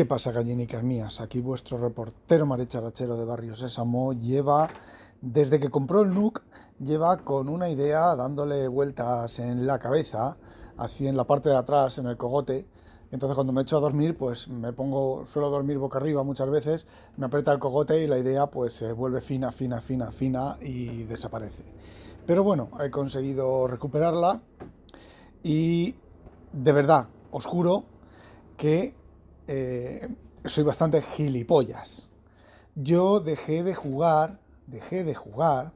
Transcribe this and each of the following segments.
¿Qué pasa, gallinicas mías? Aquí vuestro reportero maricharachero de Barrio Sésamo lleva, desde que compró el NUC, lleva con una idea dándole vueltas en la cabeza, así en la parte de atrás, en el cogote. Entonces cuando me echo a dormir, pues me pongo, suelo dormir boca arriba muchas veces, me aprieta el cogote y la idea pues se vuelve fina, fina, fina, fina y desaparece. Pero bueno, he conseguido recuperarla y de verdad, os juro que eh, soy bastante gilipollas. Yo dejé de jugar, dejé de jugar,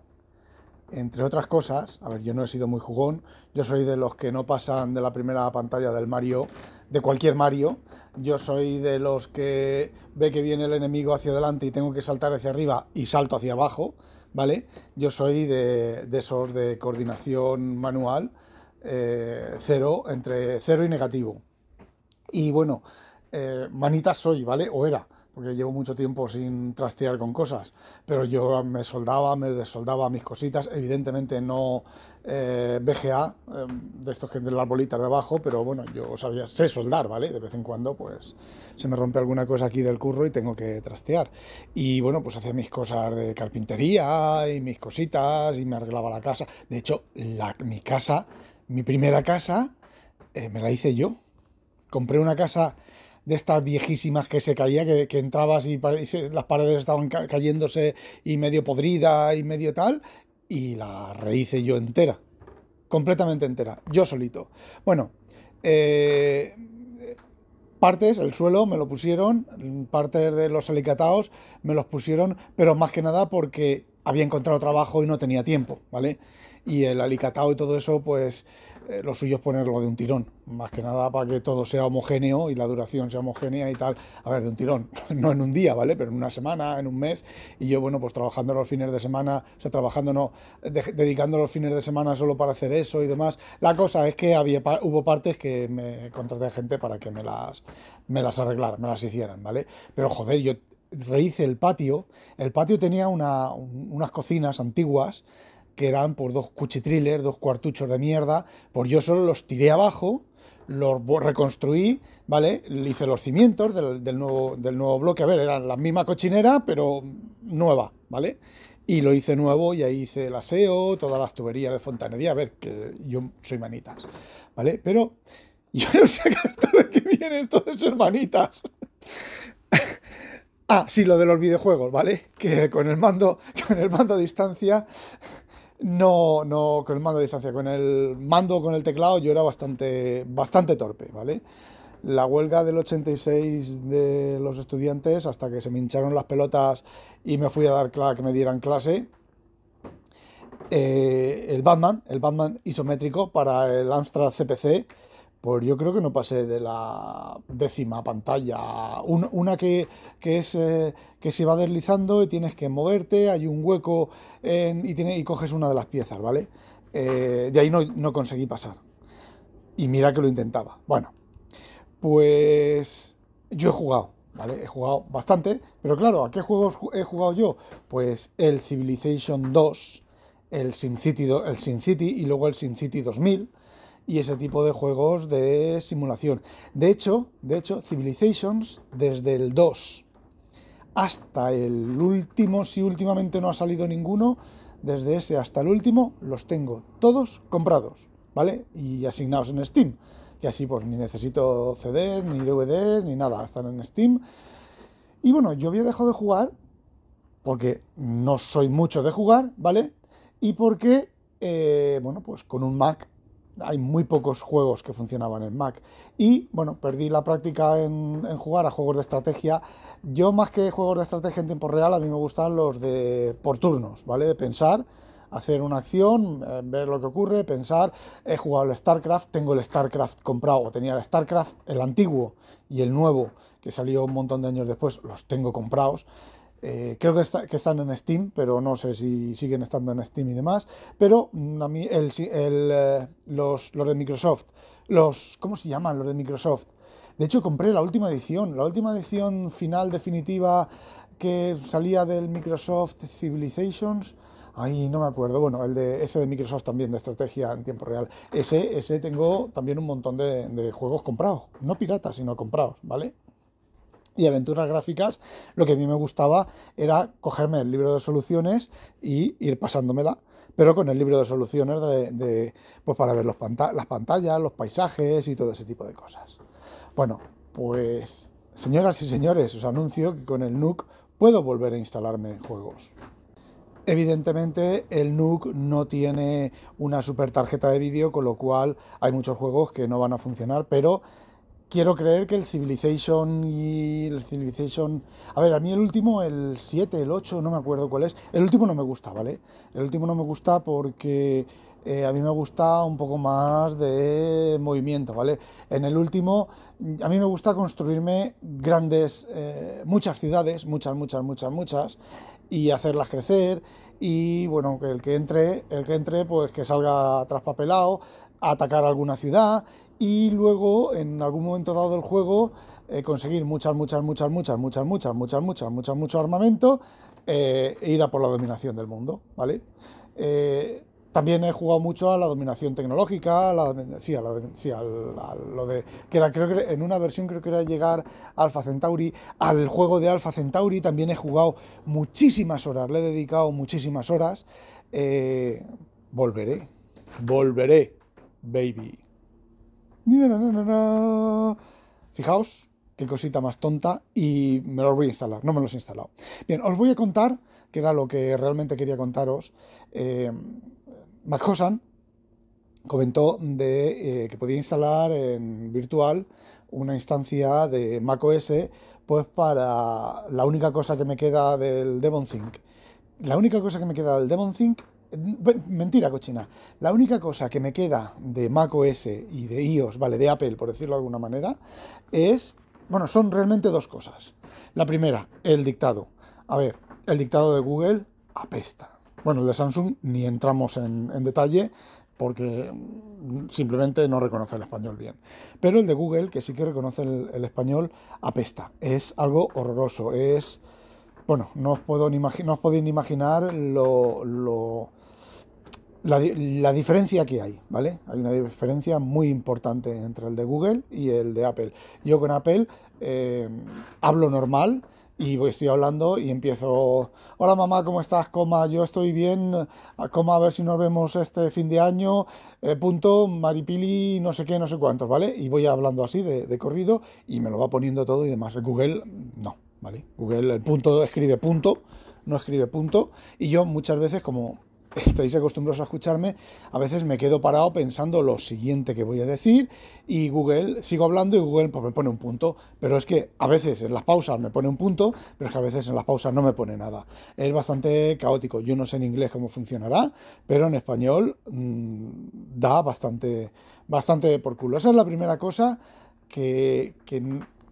entre otras cosas, a ver, yo no he sido muy jugón, yo soy de los que no pasan de la primera pantalla del Mario, de cualquier Mario, yo soy de los que ve que viene el enemigo hacia adelante y tengo que saltar hacia arriba y salto hacia abajo, ¿vale? Yo soy de, esos de coordinación manual, eh, cero, entre cero y negativo. Y bueno, eh, manitas soy, ¿vale? O era, porque llevo mucho tiempo sin trastear con cosas, pero yo me soldaba, me desoldaba mis cositas, evidentemente no eh, BGA, eh, de estos que de las bolitas de abajo, pero bueno, yo sabía, sé soldar, ¿vale? De vez en cuando, pues se me rompe alguna cosa aquí del curro y tengo que trastear. Y bueno, pues hacía mis cosas de carpintería y mis cositas y me arreglaba la casa. De hecho, mi casa, mi primera casa, me la hice yo. Compré una casa de estas viejísimas que se caía, que, entrabas y, las paredes estaban cayéndose y medio podrida y medio tal, y la rehice yo entera, completamente entera, yo solito. Bueno, eh, partes, el suelo me lo pusieron, partes de los alicataos me los pusieron, pero más que nada porque había encontrado trabajo y no tenía tiempo, ¿vale? Y el alicatado y todo eso, pues eh, lo suyo es ponerlo de un tirón, más que nada para que todo sea homogéneo y la duración sea homogénea y tal. A ver, de un tirón, no en un día, ¿vale? Pero en una semana, en un mes. Y yo, bueno, pues trabajando los fines de semana, o sea, trabajando no, dedicando los fines de semana solo para hacer eso y demás. La cosa es que había, hubo partes que me contraté gente para que me las, me las arreglaran, me las hicieran, ¿vale? Pero joder, yo rehice el patio. El patio tenía una, unas cocinas antiguas que eran por dos cuchitriles, dos cuartuchos de mierda, por yo solo los tiré abajo, los reconstruí, ¿vale? Le hice los cimientos del, nuevo, del nuevo bloque, a ver, eran la misma cochinera, pero nueva, ¿vale? Y lo hice nuevo y ahí hice el aseo, todas las tuberías de fontanería, a ver, que yo soy manitas, ¿vale? Pero yo no sé de qué vienen todas esas manitas. ah, sí, lo de los videojuegos, ¿vale? Que con el mando, con el mando a distancia no, no con el mando a distancia, con el mando, con el teclado, yo era bastante, bastante torpe, ¿vale? La huelga del 86 de los estudiantes, hasta que se me hincharon las pelotas y me fui a dar clase, que me dieran clase, eh, el Batman, el Batman isométrico para el Amstrad CPC, pues yo creo que no pasé de la décima pantalla. una que, es eh, que se va deslizando y tienes que moverte, hay un hueco y, coges una de las piezas, ¿vale? Eh, de ahí no, conseguí pasar. Y mira que lo intentaba. Bueno, pues yo he jugado, ¿vale? He jugado bastante, pero claro, ¿a qué juegos he jugado yo? Pues el Civilization 2, el SimCity, el SimCity y luego el SimCity 2000 y ese tipo de juegos de simulación. De hecho, de hecho, Civilizations desde el 2 hasta el último, si últimamente no ha salido ninguno, desde ese hasta el último los tengo todos comprados, ¿vale? Y asignados en Steam, que así pues ni necesito CDs, ni DVDs, ni nada, están en Steam. Y bueno, yo había dejado de jugar porque no soy mucho de jugar, ¿vale? Y porque, eh, bueno, pues con un Mac hay muy pocos juegos que funcionaban en Mac. Y bueno, perdí la práctica en, jugar a juegos de estrategia. Yo más que juegos de estrategia en tiempo real, a mí me gustan los de por turnos, ¿vale? De pensar, hacer una acción, eh, ver lo que ocurre, pensar. He jugado el StarCraft, tengo el StarCraft comprado, tenía el StarCraft, el antiguo y el nuevo, que salió un montón de años después, los tengo comprados. Eh, creo que, están en Steam, pero no sé si siguen estando en Steam y demás. Pero mm, a mí el, eh, los, de Microsoft, los ¿cómo se llaman los de Microsoft? De hecho compré la última edición, la última edición final definitiva que salía del Microsoft Civilizations. Ahí no me acuerdo. Bueno, el de ese de Microsoft también, de estrategia en tiempo real. Ese, ese tengo también un montón de juegos comprados. No piratas, sino comprados, ¿vale? Y aventuras gráficas, lo que a mí me gustaba era cogerme el libro de soluciones y ir pasándomela, pero con el libro de soluciones pues para ver las pantallas, los paisajes y todo ese tipo de cosas. Bueno, pues señoras y señores, os anuncio que con el NUC puedo volver a instalarme juegos. Evidentemente el NUC no tiene una super tarjeta de vídeo, con lo cual hay muchos juegos que no van a funcionar, pero quiero creer que el Civilization y el Civilization... A ver, a mí el último, el 7, el 8, no me acuerdo cuál es. El último no me gusta, ¿vale? El último no me gusta porque eh, a mí me gusta un poco más de movimiento, ¿vale? En el último, a mí me gusta construirme grandes, eh, muchas ciudades, muchas, muchas, muchas, muchas, y hacerlas crecer. Y bueno, que el que entre, el que entre, pues que salga traspapelado, a atacar alguna ciudad y luego en algún momento dado del juego eh, conseguir muchas, muchas, muchas, muchas, muchas, muchas, muchas, muchas, muchas, mucho armamento e ir a por la dominación del mundo, ¿vale? Eh, también he jugado mucho a la dominación tecnológica, a sí, a, lo de que era, creo que en una versión creo que era llegar a Alpha Centauri, al juego de Alpha Centauri también he jugado muchísimas horas, le he dedicado muchísimas horas. volveré, volveré, baby. Fijaos qué cosita más tonta y me los voy a instalar, no me los he instalado. Bien, os voy a contar, que era lo que realmente quería contaros. Eh, comentó de eh, que podía instalar en virtual una instancia de macOS pues para la única cosa que me queda del DevonThink. La única cosa que me queda del DevonThink Mentira, cochina. La única cosa que me queda de macOS y de iOS, vale, de Apple, por decirlo de alguna manera, es. Bueno, son realmente dos cosas. La primera, el dictado. A ver, el dictado de Google apesta. Bueno, el de Samsung ni entramos en, detalle porque simplemente no reconoce el español bien. Pero el de Google, que sí que reconoce el, español, apesta. Es algo horroroso. Es. Bueno, no os, puedo ni no os podéis ni imaginar lo, lo la, diferencia que hay, ¿vale? Hay una diferencia muy importante entre el de Google y el de Apple. Yo con Apple eh, hablo normal y estoy hablando y empiezo, hola mamá, ¿cómo estás? Coma, yo estoy bien, coma, a ver si nos vemos este fin de año, eh, punto, maripili, no sé qué, no sé cuántos, ¿vale? Y voy hablando así de, de corrido y me lo va poniendo todo y demás. Google, no, ¿vale? Google, el punto escribe punto, no escribe punto, y yo muchas veces como estáis acostumbrados a escucharme, a veces me quedo parado pensando lo siguiente que voy a decir y Google, sigo hablando y Google pues, me pone un punto. Pero es que a veces en las pausas me pone un punto, pero es que a veces en las pausas no me pone nada. Es bastante caótico. Yo no sé en inglés cómo funcionará, pero en español mmm, da bastante, bastante por culo. Esa es la primera cosa que, que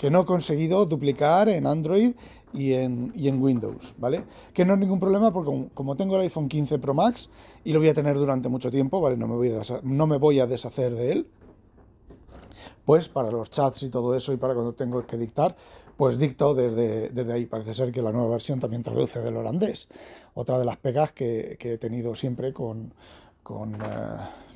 que no he conseguido duplicar en Android y en, Windows, ¿vale? Que no es ningún problema porque como, tengo el iPhone 15 Pro Max y lo voy a tener durante mucho tiempo, ¿vale? No me voy a, deshacer de él, pues para los chats y todo eso y para cuando tengo que dictar, pues dicto desde, ahí. Parece ser que la nueva versión también traduce del holandés. Otra de las pegas que, he tenido siempre con, con, eh,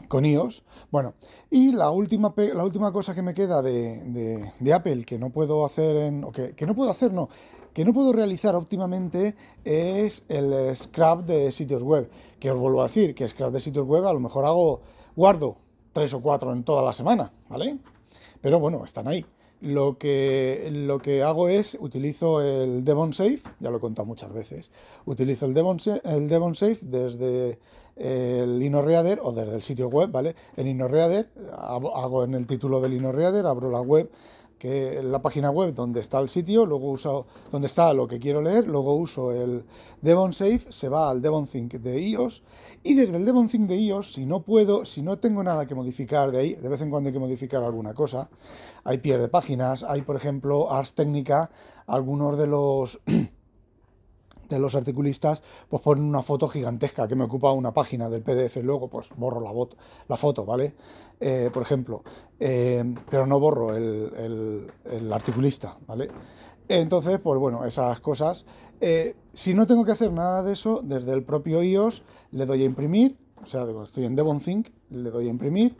con, iOS. Bueno, y la última, la última cosa que me queda de, de, Apple que no puedo hacer en... O que, que no puedo hacer, no, que no puedo realizar óptimamente es el scrap de sitios web. Que os vuelvo a decir, que scrap de sitios web a lo mejor hago, guardo tres o cuatro en toda la semana, ¿vale? Pero bueno, están ahí. Lo que, lo que hago es, utilizo el Devon Safe, ya lo he contado muchas veces, utilizo el Devon, el Devon Safe desde el InnoReader o desde el sitio web, ¿vale? En InnoReader, hago en el título del InnoReader, abro la web que la página web donde está el sitio, luego uso donde está lo que quiero leer, luego uso el Devon Safe, se va al Devon Think de iOS y desde el Devon Think de iOS, si no puedo, si no tengo nada que modificar de ahí, de vez en cuando hay que modificar alguna cosa, hay pierde páginas, hay por ejemplo Ars Técnica, algunos de los de los articulistas, pues ponen una foto gigantesca que me ocupa una página del PDF. Luego, pues borro la, la foto, ¿vale? Eh, por ejemplo, eh, pero no borro el, articulista, ¿vale? Entonces, pues bueno, esas cosas. Eh, si no tengo que hacer nada de eso, desde el propio iOS le doy a imprimir, o sea, estoy en DevonThink, le doy a imprimir,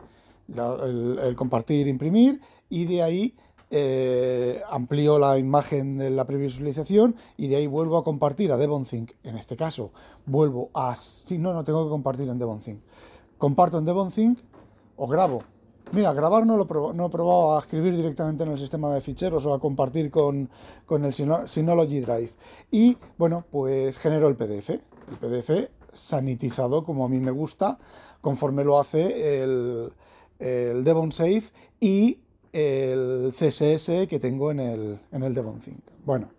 el, el compartir, imprimir, y de ahí eh, amplío la imagen de la previsualización y de ahí vuelvo a compartir a DevonThink. En este caso, vuelvo a... Si no, no tengo que compartir en DevonThink. Comparto en DevonThink o grabo. Mira, grabar no lo, no he probado a escribir directamente en el sistema de ficheros o a compartir con, con el Synology Drive. Y bueno, pues genero el PDF. El PDF sanitizado como a mí me gusta, conforme lo hace el, el Devon Safe y el CSS que tengo en el, en el Devon. Bueno,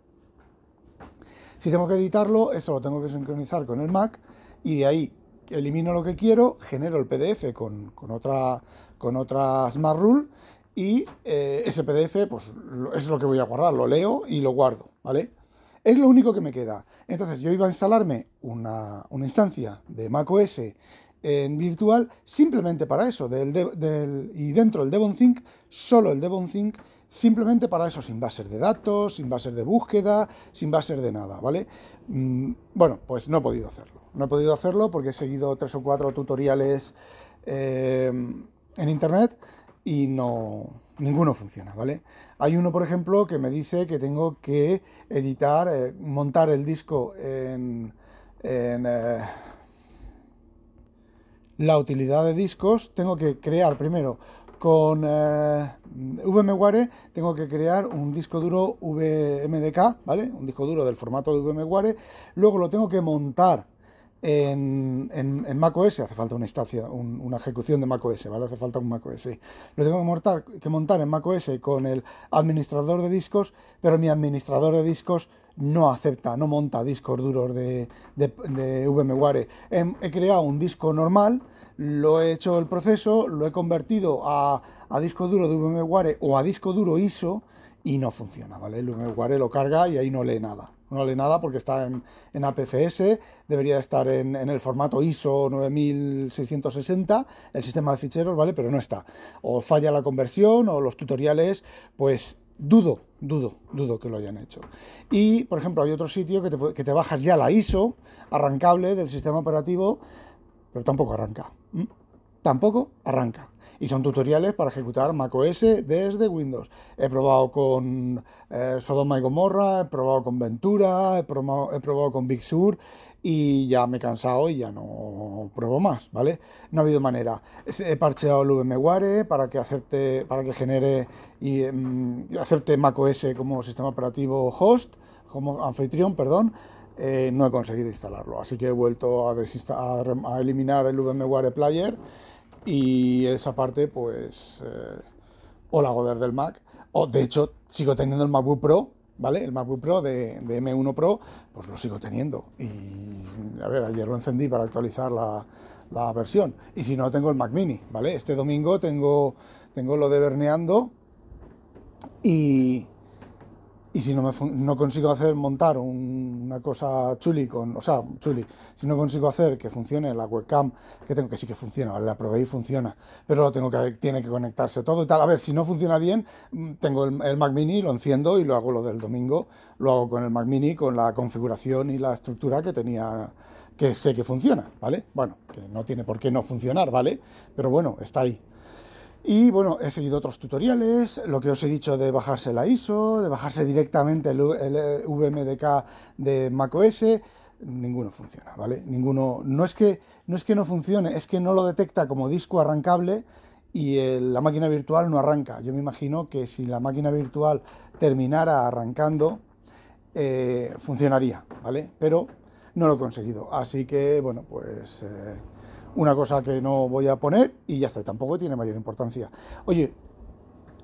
si tengo que editarlo, eso lo tengo que sincronizar con el Mac y de ahí elimino lo que quiero, genero el PDF con, con otra Smart Rule y eh, ese PDF pues, es lo que voy a guardar, lo leo y lo guardo, ¿vale? Es lo único que me queda. Entonces yo iba a instalarme una, una instancia de macOS en virtual simplemente para eso, del, y dentro del Devon Think, solo el Devon Think, simplemente para eso, sin bases de datos, sin bases de búsqueda, sin bases de nada, ¿vale? Mm, bueno, pues no he podido hacerlo. No he podido hacerlo porque he seguido tres o cuatro tutoriales eh, en internet y no, ninguno funciona, ¿vale? Hay uno, por ejemplo, que me dice que tengo que editar, eh, montar el disco en... Eh, la utilidad de discos, tengo que crear primero con eh, VMware, tengo que crear un disco duro VMDK, ¿vale? Un disco duro del formato de VMware, luego lo tengo que montar en, en, macOS, hace falta una instancia, una ejecución de macOS, ¿vale? Hace falta un macOS. Lo tengo que montar, que montar en macOS con el administrador de discos, pero mi administrador de discos no acepta, no monta discos duros de, de, VMware. He, creado un disco normal, lo he hecho el proceso, lo he convertido a, a disco duro de VMware o a disco duro ISO y no funciona, ¿vale? El VMware lo carga y ahí no lee nada. No lee nada porque está en, en APFS, debería estar en, en, el formato ISO 9660, el sistema de ficheros, ¿vale? Pero no está. O falla la conversión o los tutoriales, pues dudo, dudo, dudo que lo hayan hecho. Y, por ejemplo, hay otro sitio que te, que te bajas ya la ISO arrancable del sistema operativo, pero tampoco arranca. Tampoco arranca y son tutoriales para ejecutar macOS desde Windows. He probado con eh, Sodoma y Gomorra, he probado con Ventura, he probado, he probado con Big Sur y ya me he cansado y ya no pruebo más, ¿vale? No ha habido manera. He parcheado el VMware para que acepte, para que genere y mm, acepte macOS como sistema operativo host, como anfitrión, perdón. Eh, no he conseguido instalarlo, así que he vuelto a, a eliminar el VMware Player y esa parte, pues, eh, o la hago desde el Mac, o de hecho sigo teniendo el MacBook Pro, ¿vale? El MacBook Pro de, M1 Pro, pues lo sigo teniendo. Y, a ver, ayer lo encendí para actualizar la, la, versión. Y si no, tengo el Mac Mini, ¿vale? Este domingo tengo, tengo lo de Berneando y, y si no, me, no consigo hacer montar una cosa chuli con, o sea, chuli, si no consigo hacer que funcione la webcam, que tengo que sí que funciona, la probé y funciona, pero lo tengo que, tiene que conectarse todo y tal. A ver, si no funciona bien, mm, tengo el, Mac Mini, lo enciendo y lo hago lo del domingo, lo hago con el Mac Mini, con la configuración y la estructura que tenía, que sé que funciona, ¿vale? Bueno, que no tiene por qué no funcionar, ¿vale? Pero bueno, está ahí. Y bueno, he seguido otros tutoriales, lo que os he dicho de bajarse la ISO, de bajarse directamente el, VMDK de macOS, ninguno funciona, ¿vale? Ninguno, no es, que, no es que no funcione, es que no lo detecta como disco arrancable y la máquina virtual no arranca. Yo me imagino que si la máquina virtual terminara arrancando, eh, funcionaría, ¿vale? Pero no lo he conseguido, así que, bueno, pues... Eh, una cosa que no voy a poner y ya está, tampoco tiene mayor importancia. Oye,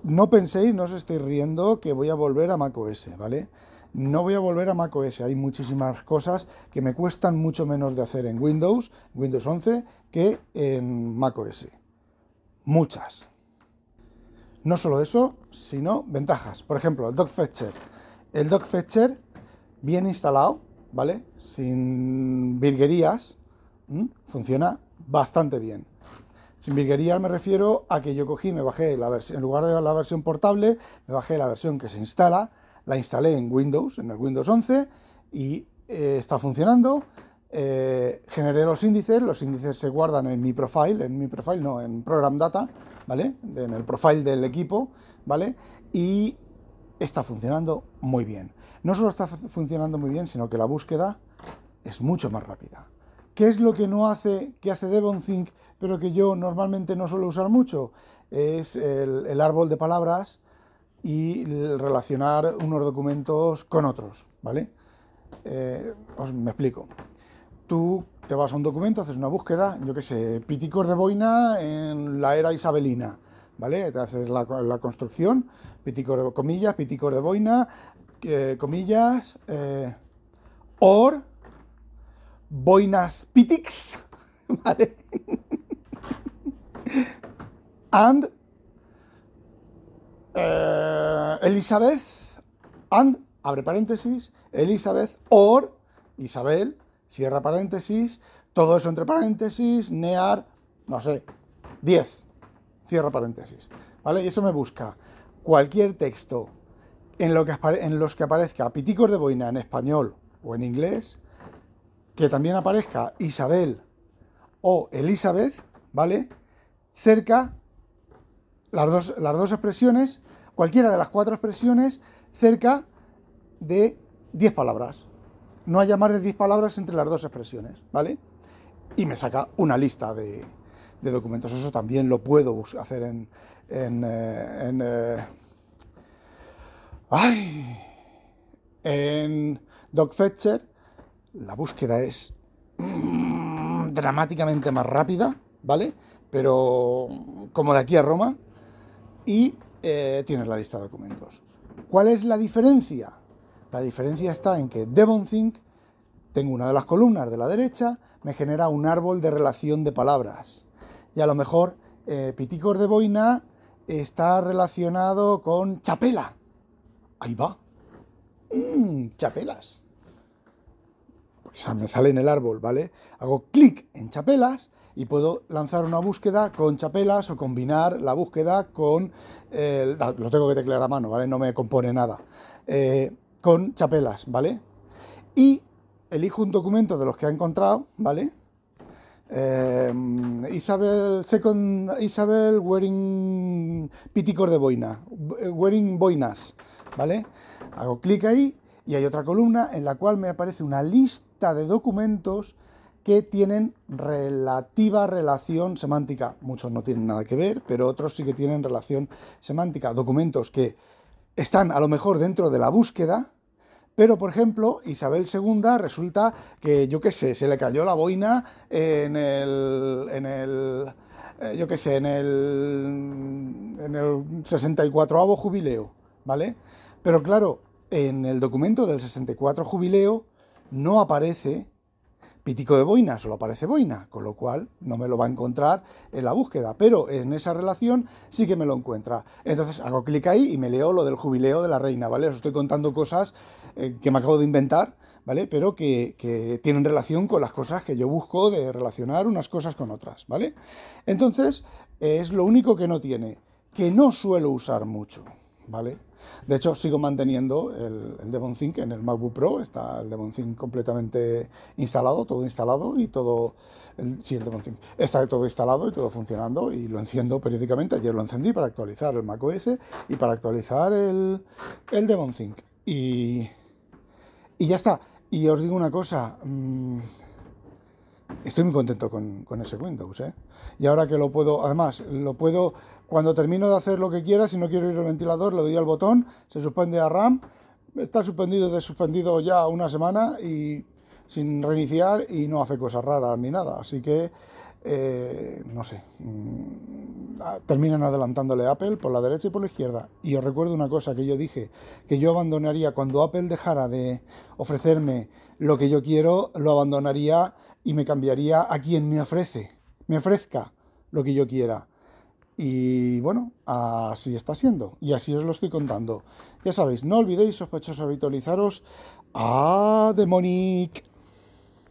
no penséis, no os estéis riendo que voy a volver a macOS, ¿vale? No voy a volver a macOS, hay muchísimas cosas que me cuestan mucho menos de hacer en Windows, Windows 11, que en macOS. Muchas. No solo eso, sino ventajas. Por ejemplo, el Fetcher. El Fetcher, bien instalado, ¿vale? Sin virguerías, funciona bastante bien. Sin virguerías me refiero a que yo cogí, me bajé la versión, en lugar de la versión portable, me bajé la versión que se instala, la instalé en Windows, en el Windows 11, y eh, está funcionando. Eh, generé los índices, los índices se guardan en mi profile, en mi profile no, en Program Data, ¿vale? En el profile del equipo, ¿vale? y está funcionando muy bien. No solo está funcionando muy bien, sino que la búsqueda es mucho más rápida. ¿Qué es lo que no hace, que hace DevonThink, pero que yo normalmente no suelo usar mucho? Es el, árbol de palabras y relacionar unos documentos con otros, ¿vale? Eh, os me explico. Tú te vas a un documento, haces una búsqueda, yo qué sé, piticos de boina en la era isabelina, ¿vale? Te haces la, construcción, piticos de comillas, piticos de boina, eh, comillas, eh, or, boinas pitics, ¿vale? and eh, Elizabeth, and, abre paréntesis, Elizabeth, or Isabel, cierra paréntesis, todo eso entre paréntesis, near, no sé, 10, cierra paréntesis, ¿vale? Y eso me busca cualquier texto en, lo que, en los que aparezca piticos de boina en español o en inglés, que también aparezca Isabel o Elizabeth, ¿vale? Cerca, las dos, las dos expresiones, cualquiera de las cuatro expresiones, cerca de 10 palabras no haya más de 10 palabras entre las dos expresiones, ¿vale? Y me saca una lista de, documentos. Eso también lo puedo hacer en... en, eh, en eh, ¡Ay! En DocFetcher la búsqueda es mm, dramáticamente más rápida, ¿vale? Pero como de aquí a Roma. Y eh, tienes la lista de documentos. ¿Cuál es la diferencia? La diferencia está en que DevonThink, tengo una de las columnas de la derecha, me genera un árbol de relación de palabras. Y a lo mejor eh, Piticor de Boina está relacionado con chapela. Ahí va. Mm, chapelas. Pues me sale en el árbol, ¿vale? Hago clic en chapelas y puedo lanzar una búsqueda con chapelas o combinar la búsqueda con... lo tengo que teclear a mano, ¿vale? No me compone nada. Eh, con chapelas, ¿vale? Y elijo un documento de los que ha encontrado, ¿vale? Eh, Isabel, second, Isabel wearing piticor de boina, wearing boinas, ¿vale? Hago clic ahí y hay otra columna en la cual me aparece una lista de documentos que tienen relativa relación semántica. Muchos no tienen nada que ver, pero otros sí que tienen relación semántica. Documentos que están a lo mejor dentro de la búsqueda, pero, por ejemplo, Isabel II resulta que, yo qué sé, se le cayó la boina en el, en el eh, yo qué sé, en el, en el 64 jubileo, ¿vale? Pero claro, en el documento del 64 jubileo no aparece Pitico de boina, solo aparece boina, con lo cual no me lo va a encontrar en la búsqueda, pero en esa relación sí que me lo encuentra. Entonces hago clic ahí y me leo lo del jubileo de la reina, ¿vale? Os estoy contando cosas eh, que me acabo de inventar, ¿vale? Pero que, tienen relación con las cosas que yo busco de relacionar unas cosas con otras, ¿vale? Entonces, es lo único que no tiene, que no suelo usar mucho, ¿vale? De hecho, sigo manteniendo el, el DevonThink en el MacBook Pro, está el DevonThink completamente instalado, todo instalado y todo, el, sí, el DevonThink, está todo instalado y todo funcionando y lo enciendo periódicamente. Ayer lo encendí para actualizar el macOS y para actualizar el, el DevonThink. Y, y ya está. Y os digo una cosa, mmm, Estoy muy contento con, ese Windows, ¿eh? Y ahora que lo puedo, además, lo puedo, cuando termino de hacer lo que quiera, si no quiero ir al ventilador, le doy al botón, se suspende a RAM, está suspendido, de suspendido ya una semana y sin reiniciar y no hace cosas raras ni nada. Así que, eh, no sé, mm, terminan adelantándole Apple por la derecha y por la izquierda. Y os recuerdo una cosa que yo dije, que yo abandonaría, cuando Apple dejara de ofrecerme lo que yo quiero, lo abandonaría y me cambiaría a quien me ofrece, me ofrezca lo que yo quiera. Y bueno, así está siendo. Y así os lo estoy contando. Ya sabéis, no olvidéis, sospechosos, habitualizaros a Demonic.